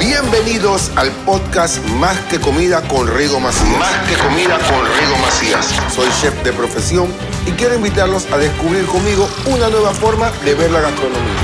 Bienvenidos al podcast Más que Comida con Rigo Macías. Más que comida con Rigo Macías. Soy chef de profesión y quiero invitarlos a descubrir conmigo una nueva forma de ver la gastronomía.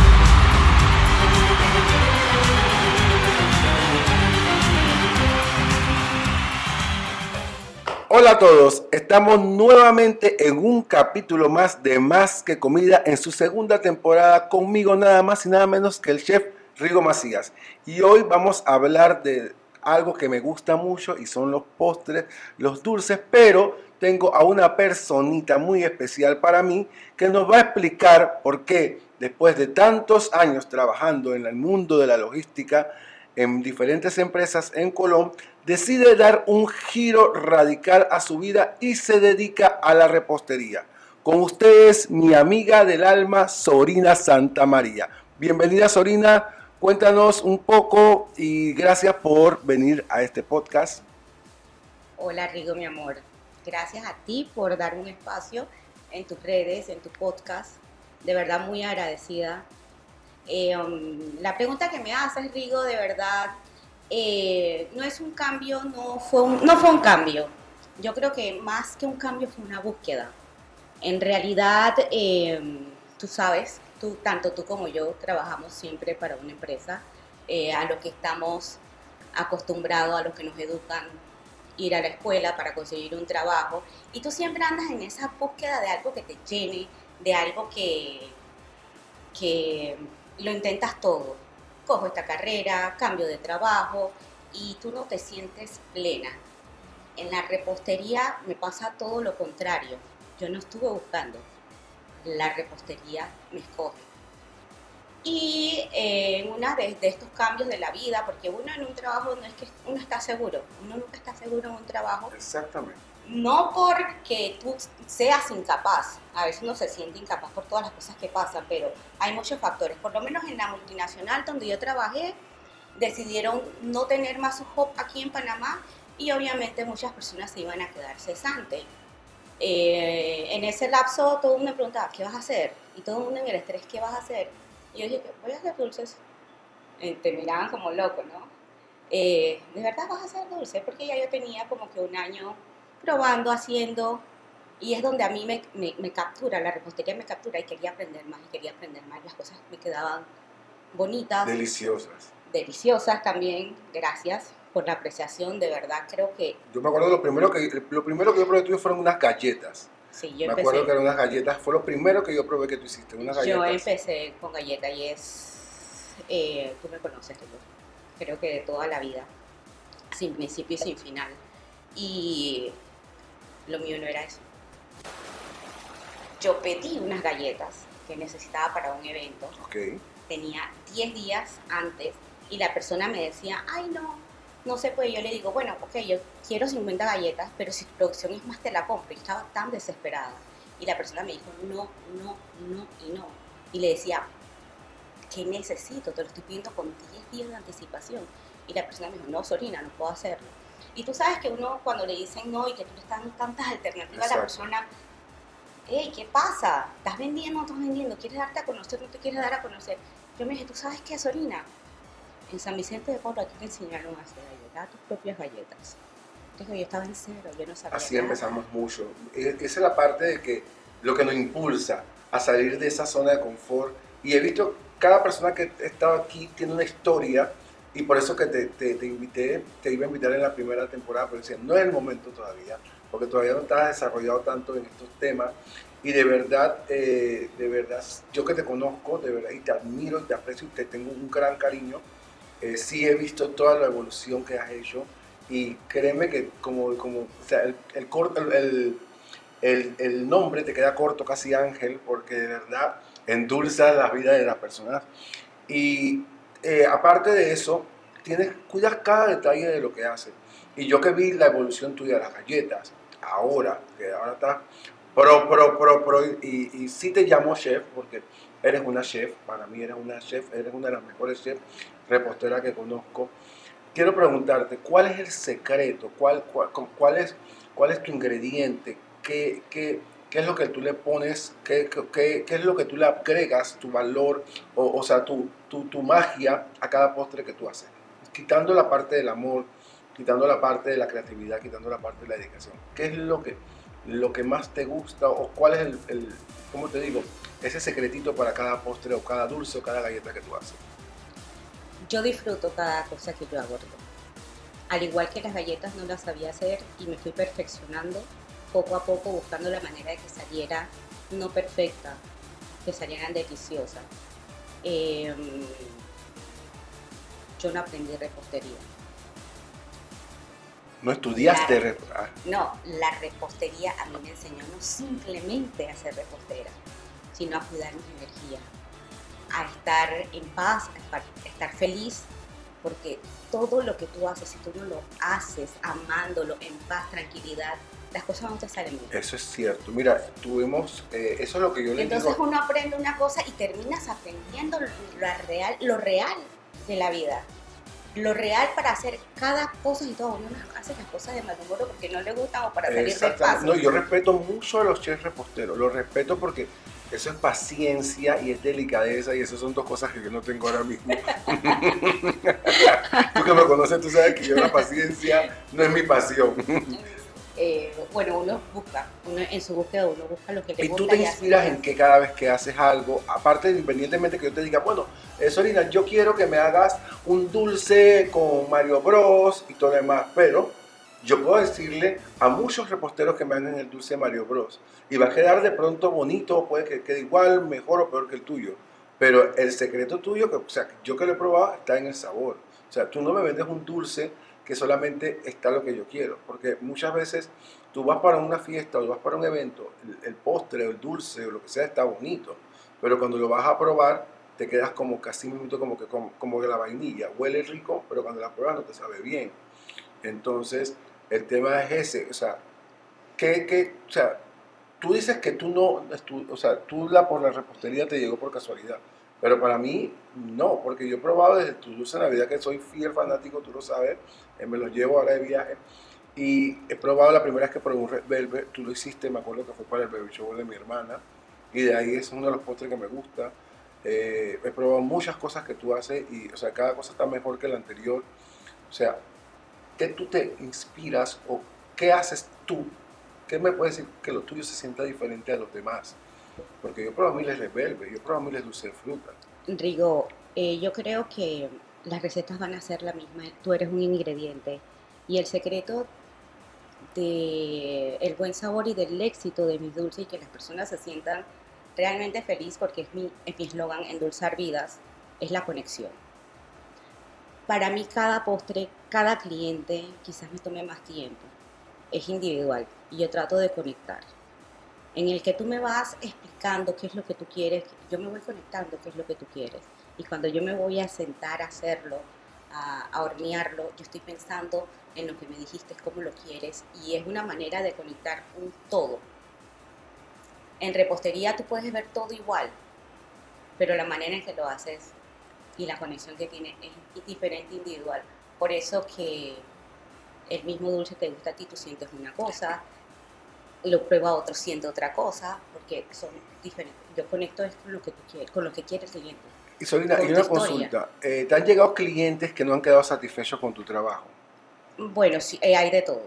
Hola a todos, estamos nuevamente en un capítulo más de Más que Comida en su segunda temporada conmigo nada más y nada menos que el chef Rigo Macías. Y hoy vamos a hablar de algo que me gusta mucho y son los postres, los dulces, pero tengo a una personita muy especial para mí que nos va a explicar por qué después de tantos años trabajando en el mundo de la logística en diferentes empresas en Colón, decide dar un giro radical a su vida y se dedica a la repostería. Con ustedes, mi amiga del alma, Sorina Santa María. Bienvenida, Sorina. Cuéntanos un poco y gracias por venir a este podcast. Hola Rigo, mi amor. Gracias a ti por dar un espacio en tus redes, en tu podcast. De verdad muy agradecida. Eh, um, la pregunta que me haces, Rigo, de verdad, eh, no es un cambio, no fue un, cambio. Yo creo que más que un cambio fue una búsqueda. En realidad, eh, tú sabes tú, tanto tú como yo trabajamos siempre para una empresa, eh, a lo que estamos acostumbrados, a lo que nos educan, ir a la escuela para conseguir un trabajo, y tú siempre andas en esa búsqueda de algo que te llene, de algo que, que lo intentas todo. Cojo esta carrera, cambio de trabajo, y tú no te sientes plena. En la repostería me pasa todo lo contrario. Yo no estuve buscando, la repostería me escoge. Y eh, en una de, estos cambios de la vida, porque uno en un trabajo no es que uno está seguro, uno nunca está seguro en un trabajo. Exactamente. No porque tú seas incapaz, a veces uno se siente incapaz por todas las cosas que pasan, pero hay muchos factores. Por lo menos en la multinacional donde yo trabajé, decidieron no tener más hub aquí en Panamá y obviamente muchas personas se iban a quedar cesantes. Eh, en ese lapso todo el mundo me preguntaba, ¿qué vas a hacer? Y todo el mundo en el estrés, ¿qué vas a hacer? Y yo dije, voy a hacer dulces. Eh, te miraban como loco, ¿no? Eh, ¿De verdad vas a hacer dulces? Porque ya yo tenía como que un año probando, haciendo, y es donde a mí me, me, me, captura, la repostería me captura y quería aprender más y quería aprender más. Las cosas me quedaban bonitas. Deliciosas. Deliciosas también, gracias por la apreciación, de verdad creo que... Yo me acuerdo lo primero que, lo primero que yo probé tuyo fueron unas galletas. Sí, yo me empecé... acuerdo que eran unas galletas, fue lo primero que yo probé que tú hiciste, unas galletas. Yo empecé con galletas y es... Eh, tú me conoces, creo que de toda la vida, sin principio y sin final. Y lo mío no era eso. Yo pedí unas galletas que necesitaba para un evento. Okay. Tenía 10 días antes y la persona me decía, ay no, no se puede. Yo le digo, bueno, ok, yo quiero 50 galletas, pero si tu producción es más, te la compro. Y estaba tan desesperada. Y la persona me dijo, no, no, no y no. Y le decía, ¿qué necesito? Te lo estoy pidiendo con 10 días de anticipación. Y la persona me dijo, no, Sorina, no puedo hacerlo. Y tú sabes que uno cuando le dicen no y que tú le estás dando tantas alternativas Exacto. a la persona, hey, ¿qué pasa? ¿Estás vendiendo o no estás vendiendo? ¿Quieres darte a conocer o no te quieres dar a conocer? Yo me dije, ¿tú sabes qué, Sorina? En San Vicente de Paulo a ti te enseñaron a hacer galletas, tus propias galletas. Dijo, yo estaba en cero, yo no sabía Así nada. empezamos mucho. E- Esa es la parte de que lo que nos impulsa a salir de esa zona de confort. Y he visto cada persona que ha estado aquí tiene una historia y por eso que te, te, te invité, te iba a invitar en la primera temporada, pero decía, no es el momento todavía, porque todavía no estás desarrollado tanto en estos temas. Y de verdad, eh, de verdad, yo que te conozco, de verdad, y te admiro, te aprecio, y te tengo un gran cariño, eh, sí he visto toda la evolución que has hecho y créeme que como, como o sea, el, el, el, el, el nombre te queda corto, casi ángel, porque de verdad endulza la vida de las personas. Y eh, aparte de eso, tienes, cuidas cada detalle de lo que haces. Y yo que vi la evolución tuya de las galletas, ahora, que ahora estás pro, pro, pro, pro, y, y sí te llamo chef, porque eres una chef, para mí eres una chef, eres una de las mejores chefs reposteras que conozco. Quiero preguntarte, ¿cuál es el secreto? ¿Cuál, cuál, cuál, es, cuál es tu ingrediente? ¿Qué, qué, qué es lo que tú le pones? ¿Qué, qué, qué es lo que tú le agregas, tu valor, o, o sea, tu, tu, tu magia a cada postre que tú haces? quitando la parte del amor, quitando la parte de la creatividad, quitando la parte de la dedicación, ¿qué es lo que, lo que más te gusta o cuál es el, el ¿cómo te digo? Ese secretito para cada postre o cada dulce o cada galleta que tú haces. Yo disfruto cada cosa que yo hago. Al igual que las galletas no las sabía hacer y me fui perfeccionando poco a poco buscando la manera de que saliera no perfecta, que salieran deliciosas. Em, yo no aprendí repostería. ¿No estudiaste La- repostería? No, la repostería a mí me enseñó no simplemente a ser repostera, sino a cuidar mi energía, a estar en paz, a estar, feliz, porque todo lo que tú haces, si tú no lo haces amándolo, en paz, tranquilidad, las cosas no te salen bien. Eso es cierto. Mira, tuvimos, eh, eso es lo que yo le Entonces uno aprende una cosa y terminas aprendiendo lo real, lo real de la vida. Lo real para hacer cada cosa y todo. Uno no hace las cosas de mal humor porque no le gustan o para salir del Exactamente. paso. No, yo respeto mucho a los chefs reposteros. Los respeto porque eso es paciencia y es delicadeza y esas son dos cosas que yo no tengo ahora mismo. tú que me conoces, tú sabes que yo la paciencia no es mi pasión. Eh, bueno, uno busca, uno en su búsqueda uno busca lo que le Y gusta. tú te y inspiras en que que cada vez que haces algo, aparte independientemente que yo te diga, bueno, eh, Sorina, yo quiero que me hagas un dulce con Mario Bros y todo lo demás, pero yo puedo decirle a muchos reposteros que me hagan el dulce de Mario Bros y va a quedar de pronto bonito, puede que quede igual, mejor o peor que el tuyo, pero el secreto tuyo, que, o sea, yo que lo he probado, está en el sabor. O sea, tú no me vendes un dulce que solamente está lo que yo quiero, porque muchas veces tú vas para una fiesta o vas para un evento, el, postre o el dulce o lo que sea está bonito, pero cuando lo vas a probar te quedas como casi un minuto como que como, como que la vainilla, huele rico, pero cuando la pruebas no te sabe bien. Entonces, el tema es ese, o sea, que, que, o sea, tú dices que tú no, estu- o sea, tú la por la repostería te llegó por casualidad, pero para mí no, porque yo he probado desde tu dulce Navidad, que soy fiel fanático, tú lo sabes, eh, me los llevo ahora de viaje, y he probado la primera vez que probé un Red Velvet, tú lo hiciste, me acuerdo que fue para el baby shower de mi hermana, y de ahí es uno de los postres que me gusta. Eh, he probado muchas cosas que tú haces y, o sea, cada cosa está mejor que la anterior. O sea, ¿qué tú te inspiras o qué haces tú? ¿Qué me puedes decir que lo tuyo se sienta diferente a los demás? Porque yo probado miles de velvet, yo probado miles de dulce de fruta. Rigo, eh, yo creo que las recetas van a ser la misma. Tú eres un ingrediente y el secreto de el buen sabor y del éxito de mis dulces y que las personas se sientan realmente feliz porque es mi es mi eslogan endulzar vidas es la conexión. Para mí cada postre, cada cliente quizás me tome más tiempo. Es individual y yo trato de conectar. En el que tú me vas explicando qué es lo que tú quieres, yo me voy conectando qué es lo que tú quieres. Y cuando yo me voy a sentar a hacerlo, a, a hornearlo, yo estoy pensando en lo que me dijiste, cómo lo quieres, y es una manera de conectar un todo. En repostería tú puedes ver todo igual, pero la manera en que lo haces y la conexión que tiene es diferente individual. Por eso que el mismo dulce te gusta a ti, tú sientes una cosa, lo prueba otro, siente otra cosa, porque son diferentes. Yo conecto es con lo que tú quieres, con lo que quiere el cliente. Y Solina, y una consulta. eh, ¿Te han llegado clientes que no han quedado satisfechos con tu trabajo? Bueno, sí, eh, hay de todo.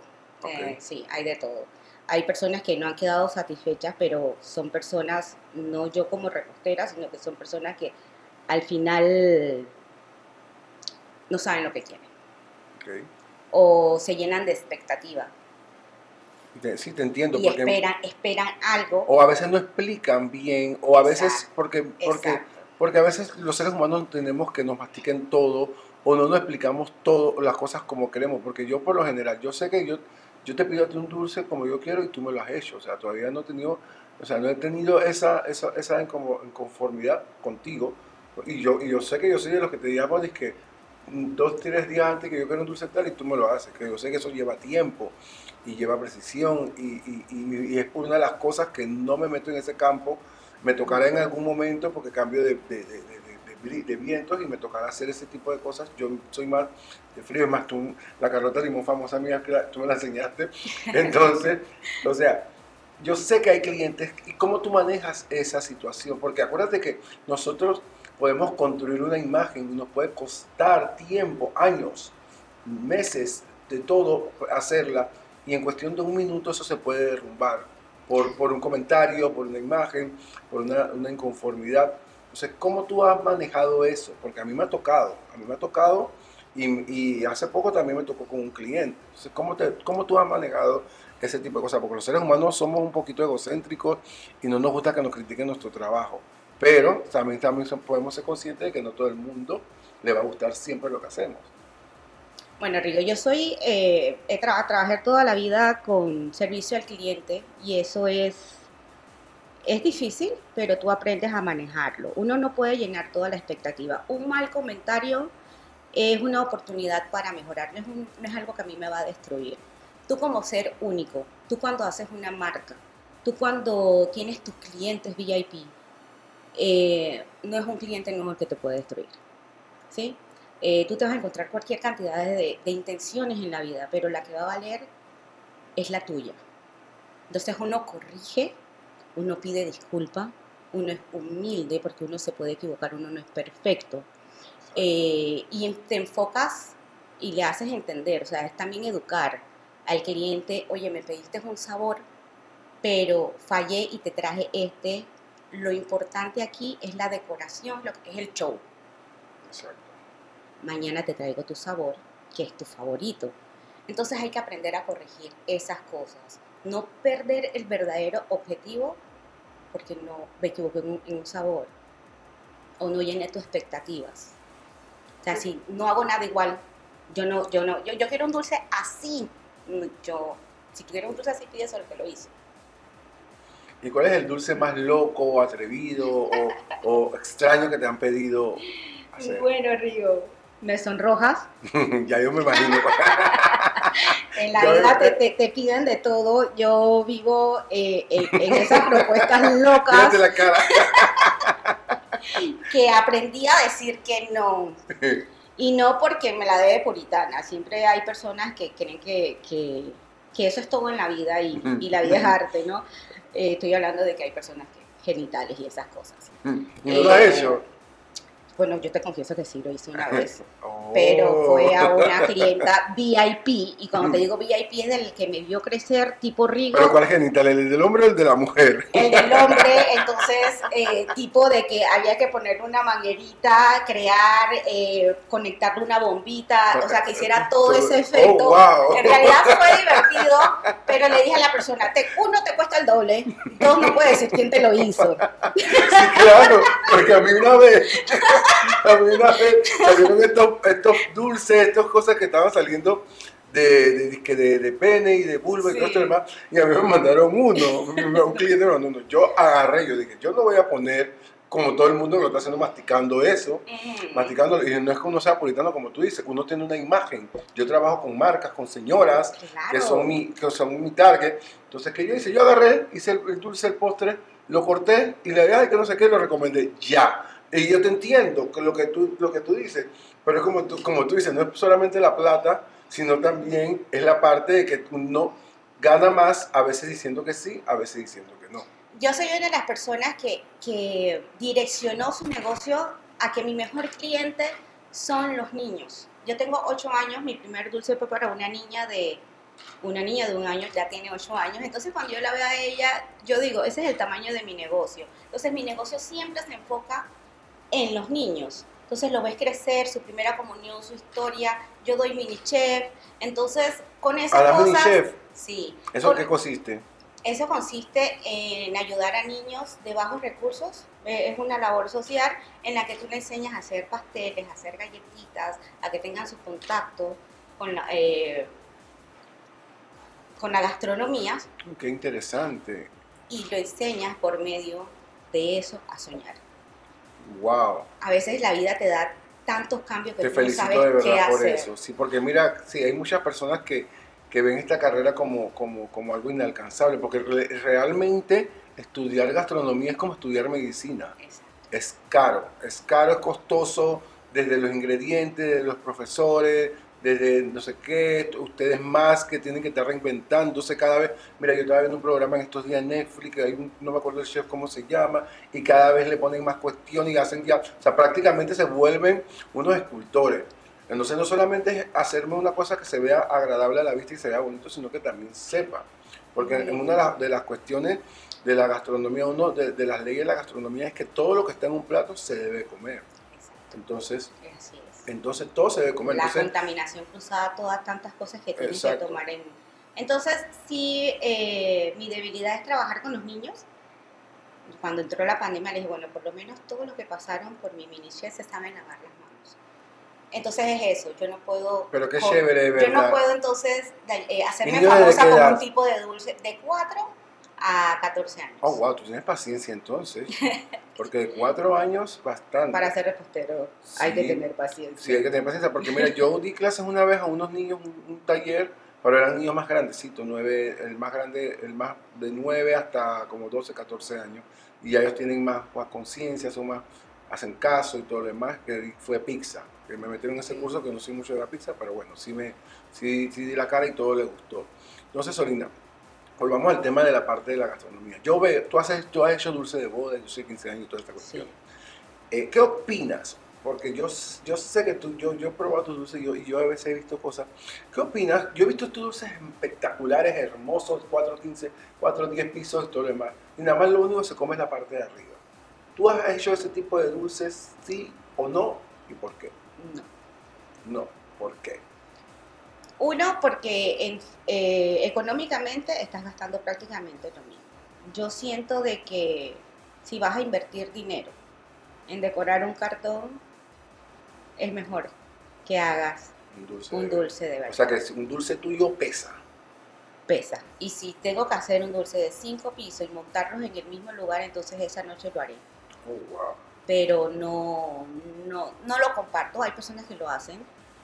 Eh, sí, hay de todo. Hay personas que no han quedado satisfechas, pero son personas, no yo como repostera, sino que son personas que al final no saben lo que quieren o se llenan de expectativa Sí, te entiendo. y porque, esperan, esperan algo. O a veces no explican bien, o a veces Exacto, porque, porque, Exacto. porque a veces los seres humanos tenemos que nos mastiquen todo o no nos explicamos todo, las cosas como queremos. Porque yo por lo general, yo sé que yo, yo te pido a ti un dulce como yo quiero y tú me lo has hecho. O sea, todavía no he tenido, o sea, no he tenido esa, esa, esa inconformidad contigo. Y yo, y yo sé que yo soy de los que te digamos es que dos, tres días antes que yo quiero un dulce tal y tú me lo haces. Que yo sé que eso lleva tiempo y lleva precisión y, y- y- y es una de las cosas que no me meto en ese campo. Me tocará en algún momento porque cambio de, de, de- de- de- de- de vientos y me tocará hacer ese tipo de cosas. Yo soy más de frío, es más tú, la carrota limón famosa mía, que la- tú me la enseñaste. Entonces, o sea, yo sé que hay clientes y cómo tú manejas esa situación, porque acuérdate que nosotros podemos construir una imagen y nos puede costar tiempo, años, meses, de todo hacerla y en cuestión de un minuto eso se puede derrumbar por, por un comentario, por una imagen, por una, inconformidad. Entonces, ¿cómo tú has manejado eso? Porque a mí me ha tocado, a mí me ha tocado y, y hace poco también me tocó con un cliente. Entonces, ¿cómo, te, ¿cómo tú has manejado ese tipo de cosas? Porque los seres humanos somos un poquito egocéntricos y no nos gusta que nos critiquen nuestro trabajo. Pero también, también podemos ser conscientes de que no todo el mundo le va a gustar siempre lo que hacemos. Bueno, Rigo, yo soy, eh, he tra toda la vida con servicio al cliente y eso es, es difícil, pero tú aprendes a manejarlo. Uno no puede llenar toda la expectativa. Un mal comentario es una oportunidad para mejorar, no es, no es algo que a mí me va a destruir. Tú como ser único, tú cuando haces una marca, tú cuando tienes tus clientes VIP, eh, no es un cliente nuevo el que te puede destruir. ¿sí? Eh, tú te vas a encontrar cualquier cantidad de, intenciones en la vida, pero la que va a valer es la tuya. Entonces uno corrige, uno pide disculpa, uno es humilde porque uno se puede equivocar, uno no es perfecto. Eh, y te enfocas y le haces entender, o sea, es también educar al cliente, oye, me pediste un sabor, pero fallé y te traje este. Lo importante aquí es la decoración, lo que es el show. Mañana te traigo tu sabor, que es tu favorito. Entonces hay que aprender a corregir esas cosas. No perder el verdadero objetivo porque no me equivoqué en un, sabor o no llené tus expectativas. O sea, si no hago nada igual, yo no, yo no, yo, quiero un dulce así. Yo, si quiero un dulce así, pide eso lo que lo hice. ¿Y cuál es el dulce más loco, atrevido o, o extraño que te han pedido hacer? Bueno, Río, me sonrojas. ya yo me imagino. en la vida te, te, te, piden de todo. Yo vivo eh, en, en, esas propuestas locas. la cara. que aprendí a decir que no. Y no porque me la debe puritana. Siempre hay personas que creen que, que, que eso es todo en la vida y, y la vida es arte, ¿no? Eh, estoy hablando de que hay personas que genitales y esas cosas. ¿Y no lo has hecho? Bueno, yo te confieso que sí lo hice una vez, oh. pero fue a una clienta VIP, y cuando te digo VIP es del que me vio crecer tipo Rigo. ¿Pero cuál genital? ¿El del hombre o el de la mujer? El del hombre, entonces, eh, tipo de que había que ponerle una manguerita, crear, eh, conectarle una bombita, o sea, que hiciera todo ese efecto. Oh, wow. En realidad fue divertido, pero le dije a la persona, te, uno te cuesta el doble, dos no puedes decir quién te lo hizo. Sí, claro, porque a mí una vez a vez salieron estos, estos dulces, estas cosas que estaban saliendo de, de, de, de pene y de vulva sí. y todo esto demás, y a mí me mandaron uno, un cliente me mandó uno. Yo agarré, yo dije, yo no voy a poner como todo el mundo que lo está haciendo masticando eso, mm. masticando, y no es que uno sea puritano como tú dices, uno tiene una imagen. Yo trabajo con marcas, con señoras claro. que, son mi, que son mi target. Entonces, ¿qué yo hice? Yo agarré, hice el, el dulce, el postre, lo corté y le dije, que no sé qué, lo recomendé ya. Y yo te entiendo lo que tú, lo que tú dices, pero como tú, como tú dices, no es solamente la plata, sino también es la parte de que uno gana más a veces diciendo que sí, a veces diciendo que no. Yo soy una de las personas que, que direccionó su negocio a que mi mejor cliente son los niños. Yo tengo ocho años, mi primer dulce fue para una niña de una niña de un año ya tiene ocho años, entonces cuando yo la veo a ella, yo digo, ese es el tamaño de mi negocio. Entonces mi negocio siempre se enfoca en los niños. Entonces lo ves crecer, su primera comunión, su historia. Yo doy mini chef. Entonces, con esas ¿A cosas. mini chef? Sí. ¿Eso con, qué consiste? Eso consiste en ayudar a niños de bajos recursos. Eh, es una labor social en la que tú le enseñas a hacer pasteles, a hacer galletitas, a que tengan su contacto con la, eh, con la gastronomía. Qué interesante. Y lo enseñas por medio de eso a soñar. Wow. A veces la vida te da tantos cambios que te tú felicito no sabes de verdad qué por hacer. eso. Sí, porque mira, sí, hay muchas personas que, que ven esta carrera como, como, como algo inalcanzable, porque re, realmente estudiar gastronomía es como estudiar medicina. Exacto. Es caro, es caro, es costoso, desde los ingredientes, de los profesores, desde no sé qué, ustedes más que tienen que estar reinventándose cada vez. Mira, yo estaba viendo un programa en estos días en Netflix, no me acuerdo el chef cómo se llama, y cada vez le ponen más cuestiones y hacen ya, o sea, prácticamente se vuelven unos escultores. Entonces no solamente es hacerme una cosa que se vea agradable a la vista y se vea bonito, sino que también sepa. Porque en una de las, cuestiones de la gastronomía, uno de, de las leyes de la gastronomía es que todo lo que está en un plato se debe comer. Entonces. Entonces todo se debe comer. la Entonces, contaminación cruzada, todas tantas cosas que tienes que tomar en... Entonces, sí, eh, mi debilidad es trabajar con los niños. Cuando entró la pandemia, les dije, bueno, por lo menos todos los que pasaron por mi minichef se saben lavar las manos. Entonces es eso, yo no puedo... pero qué chévere, de Yo verdad. no puedo entonces eh, hacerme famosa edad? un tipo de dulce de 4 a 14 años. Oh, wow, tú tienes paciencia entonces. Porque de cuatro años, bastante. Para ser repostero hay que tener paciencia. Sí, hay que tener paciencia. Porque mira, yo di clases una vez a unos niños, un, un taller, pero eran niños más grandecitos, nueve, el más grande, el más de 9 hasta como 12, 14 años. Y ya ellos tienen más, más conciencia, son más, hacen caso y todo lo demás, que fue pizza. Que me metieron en ese curso que no soy mucho de la pizza, pero bueno, sí, me, sí, sí di la cara y todo le gustó. Entonces, Solina, volvamos al tema de la parte de la gastronomía. Yo veo, tú, haces, tú has hecho dulce de boda, yo soy 15 años y toda esta cuestión. Eh, ¿Qué opinas? Porque yo, yo sé que tú, yo, yo he probado tus dulces y yo, y yo a veces he visto cosas. ¿Qué opinas? Yo he visto tus dulces espectaculares, hermosos, 4, 15, 4, 10 pisos y todo lo demás. Y nada más lo único que se come es la parte de arriba. ¿Tú has hecho ese tipo de dulces, sí o no? ¿Y por qué? No. No, ¿por qué? Uno, porque en- eh, económicamente estás gastando prácticamente lo mismo. Yo siento de que si vas a invertir dinero en decorar un cartón, es mejor que hagas Un dulce. un de- dulce de verdad. O sea que un dulce tuyo pesa. Pesa. Y si tengo que hacer un dulce de cinco pisos y montarlos en el mismo lugar, entonces esa noche lo haré. Oh, wow. Pero no, no, no lo comparto. Hay personas que lo hacen,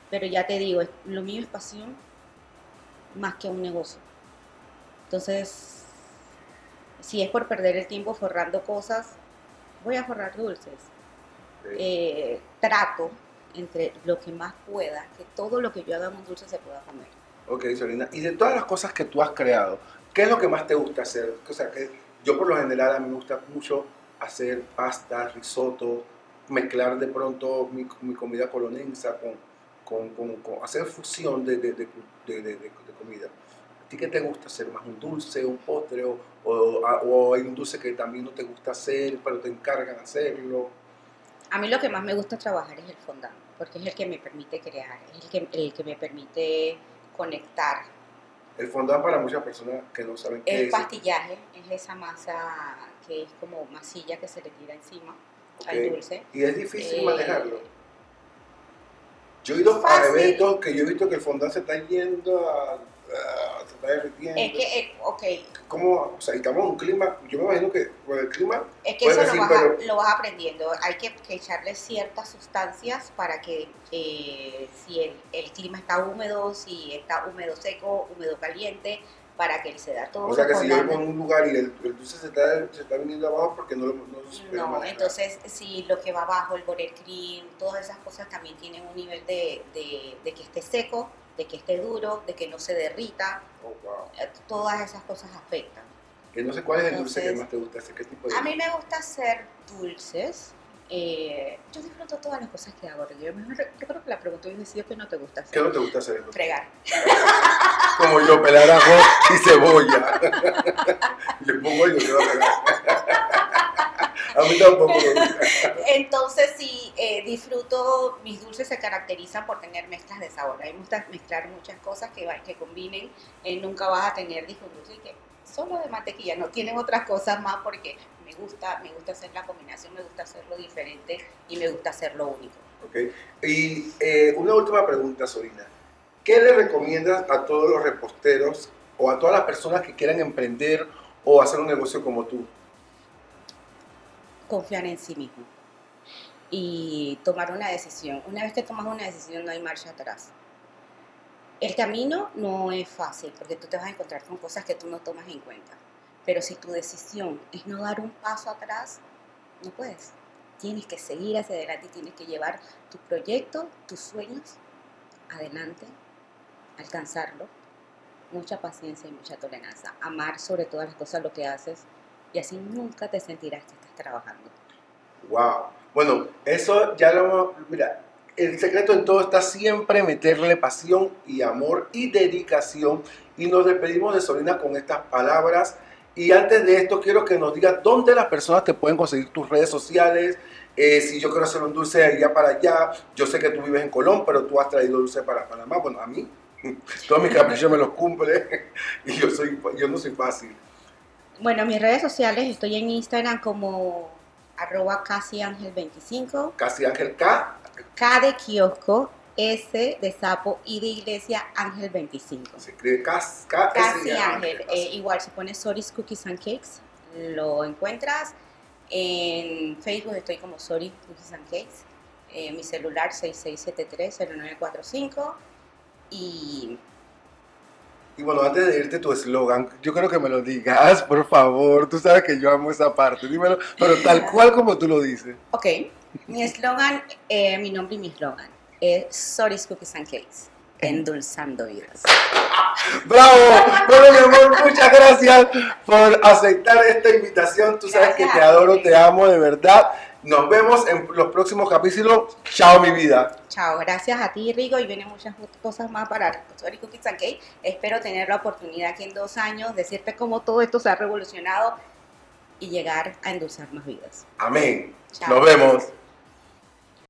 pero ya te digo, lo mío es pasión más que un negocio. Entonces, si es por perder el tiempo forrando cosas, voy a forrar dulces. Eh, trato entre lo que más pueda, que todo lo que yo haga en un dulce se pueda comer. Ok, Solina. Y de todas las cosas que tú has creado, ¿qué es lo que más te gusta hacer? O sea, que yo por lo general a mí me gusta mucho hacer pasta, risotto, mezclar de pronto mi, mi comida colonensa con, con, con- con- hacer fusión de, de, de, de- comida. ¿A ti qué te gusta hacer? ¿Más un dulce, un postre o, o, o hay un dulce que también no te gusta hacer, pero te encargan hacerlo? A mí lo que más me gusta trabajar es el fondant, porque es el que me permite crear, es el que, el que me permite conectar. El fondant para muchas personas que no saben qué El es. pastillaje es esa masa que es como masilla que se le tira encima al dulce. Y es difícil Eh, manejarlo. Yo he ido a fácil. eventos que yo he visto que el fondant se está yendo a, a- se está derritiendo. Es que, eh, ok, ¿Cómo? O sea, estamos en un clima, yo me imagino que por el clima, es que eso decir, lo, vas a- lo vas aprendiendo. Hay que, que echarle ciertas sustancias para que eh, si el, el clima está húmedo, si está húmedo seco, húmedo caliente, para que se da todo o sea que si yo vivo en un lugar y el, el dulce se está, se está viniendo abajo porque no lo no, No, entonces si lo que va abajo, el buttercream, todas esas cosas también tienen un nivel de, de, de que esté seco, de que esté duro, de que no se derrita, Oh, wow. eh, todas esas cosas afectan. Que no sé cuál es el dulce que Entonces, más te gusta hacer, qué tipo de A mí me gusta hacer dulces. eh, yo disfruto todas las cosas que hago. Yo, yo creo que la pregunta hubiese sido que no te gusta ¿Qué hacer. no te gusta hacer? Fregar. Como yo, pelar ajo y cebolla. Le pongo yo, yo A mí tampoco. Entonces sí, eh, disfruto, mis dulces se caracterizan por tener mezclas de sabor. A mí me gusta mezclar muchas cosas que, que combinen. Eh, nunca vas a tener un dulce que solo de mantequilla, no tienen otras cosas más porque me gusta, me gusta hacer la combinación, me gusta hacerlo diferente y me gusta hacerlo único. Ok. Y eh, una última pregunta, Sorina. ¿Qué le recomiendas a todos los reposteros o a todas las personas que quieran emprender o hacer un negocio como tú? Confiar en sí mismo y tomar una decisión. Una vez que tomas una decisión no hay marcha atrás. El camino no es fácil porque tú te vas a encontrar con cosas que tú no tomas en cuenta. Pero si tu decisión es no dar un paso atrás, no puedes. Tienes que seguir hacia adelante y tienes que llevar tu proyecto, tus sueños adelante, alcanzarlo, mucha paciencia y mucha tolerancia, amar sobre todas las cosas lo que haces y así nunca te sentirás que estás trabajando. Wow. Bueno, eso ya lo mira, el secreto en todo está siempre meterle pasión y amor y dedicación. Y nos despedimos de Solina con estas palabras. Y antes de esto, quiero que nos digas dónde las personas te pueden conseguir tus redes sociales. Eh, si yo quiero hacer un dulce allá para allá, yo sé que tú vives en Colón, pero tú has traído dulce para Panamá. Bueno, a mí, todos mis caprichos me los cumple y yo, soy, yo no soy fácil. Bueno, mis redes sociales, estoy en Instagram como arroba casi ángel 25. Casi ángel K. K de kiosco, S de sapo y de iglesia ángel 25. Se escribe Casi ángel. Eh, igual si pones Soris Cookies and Cakes, lo encuentras. En Facebook estoy como Soris Cookies and Cakes. Eh, mi celular 6673-0945. Y Y bueno, antes de irte tu eslogan, yo creo que me lo digas, por favor. Tú sabes que yo amo esa parte. Dímelo, pero tal cual como tú lo dices. Ok, mi eslogan, eh, mi nombre y mi eslogan es Soris Cookies and Cakes, endulzando vidas. ¡Bravo! Bueno, mi amor, muchas gracias por aceptar esta invitación. Tú sabes que Gracias te a ti. adoro, te amo, de verdad. Nos vemos en los próximos capítulos. Chao, mi vida. Chao, gracias a ti Rigo y vienen muchas cosas más para Soris Cookies and. Espero tener la oportunidad aquí en dos años, decirte cómo todo esto se ha revolucionado y llegar a endulzar más vidas. Amén. Chao. Nos vemos.